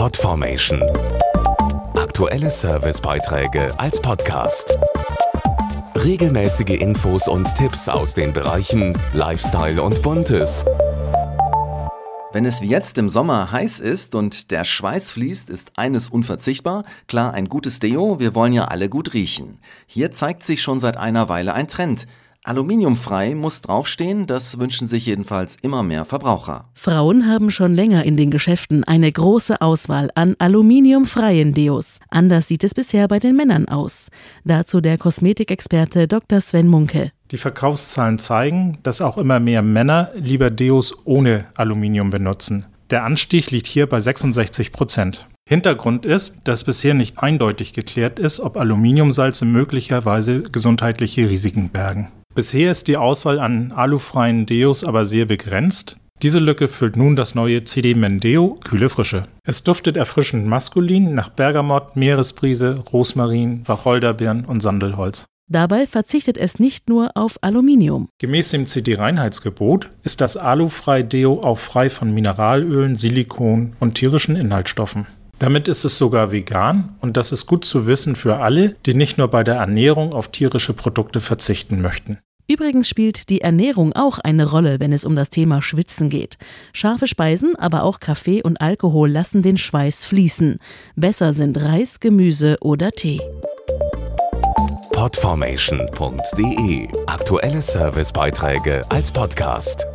Podformation. Aktuelle Servicebeiträge als Podcast. Regelmäßige Infos und Tipps aus den Bereichen Lifestyle und Buntes. Wenn es wie jetzt im Sommer heiß ist und der Schweiß fließt, ist eines unverzichtbar. Klar, ein gutes Deo, wir wollen ja alle gut riechen. Hier zeigt sich schon seit einer Weile ein Trend. Aluminiumfrei muss draufstehen, das wünschen sich jedenfalls immer mehr Verbraucher. Frauen haben schon länger in den Geschäften eine große Auswahl an aluminiumfreien Deos. Anders sieht es bisher bei den Männern aus. Dazu der Kosmetikexperte Dr. Sven Munke. Die Verkaufszahlen zeigen, dass auch immer mehr Männer lieber Deos ohne Aluminium benutzen. Der Anstieg liegt hier bei 66 Prozent. Hintergrund ist, dass bisher nicht eindeutig geklärt ist, ob Aluminiumsalze möglicherweise gesundheitliche Risiken bergen. Bisher ist die Auswahl an alufreien Deos aber sehr begrenzt. Diese Lücke füllt nun das neue CD Mendeo Kühle Frische. Es duftet erfrischend maskulin nach Bergamott, Meeresbrise, Rosmarin, Wacholderbeeren und Sandelholz. Dabei verzichtet es nicht nur auf Aluminium. Gemäß dem CD-Reinheitsgebot ist das alufrei Deo auch frei von Mineralölen, Silikon und tierischen Inhaltsstoffen. Damit ist es sogar vegan und das ist gut zu wissen für alle, die nicht nur bei der Ernährung auf tierische Produkte verzichten möchten. Übrigens spielt die Ernährung auch eine Rolle, wenn es um das Thema Schwitzen geht. Scharfe Speisen, aber auch Kaffee und Alkohol lassen den Schweiß fließen. Besser sind Reis, Gemüse oder Tee. Podformation.de Aktuelle Servicebeiträge als Podcast.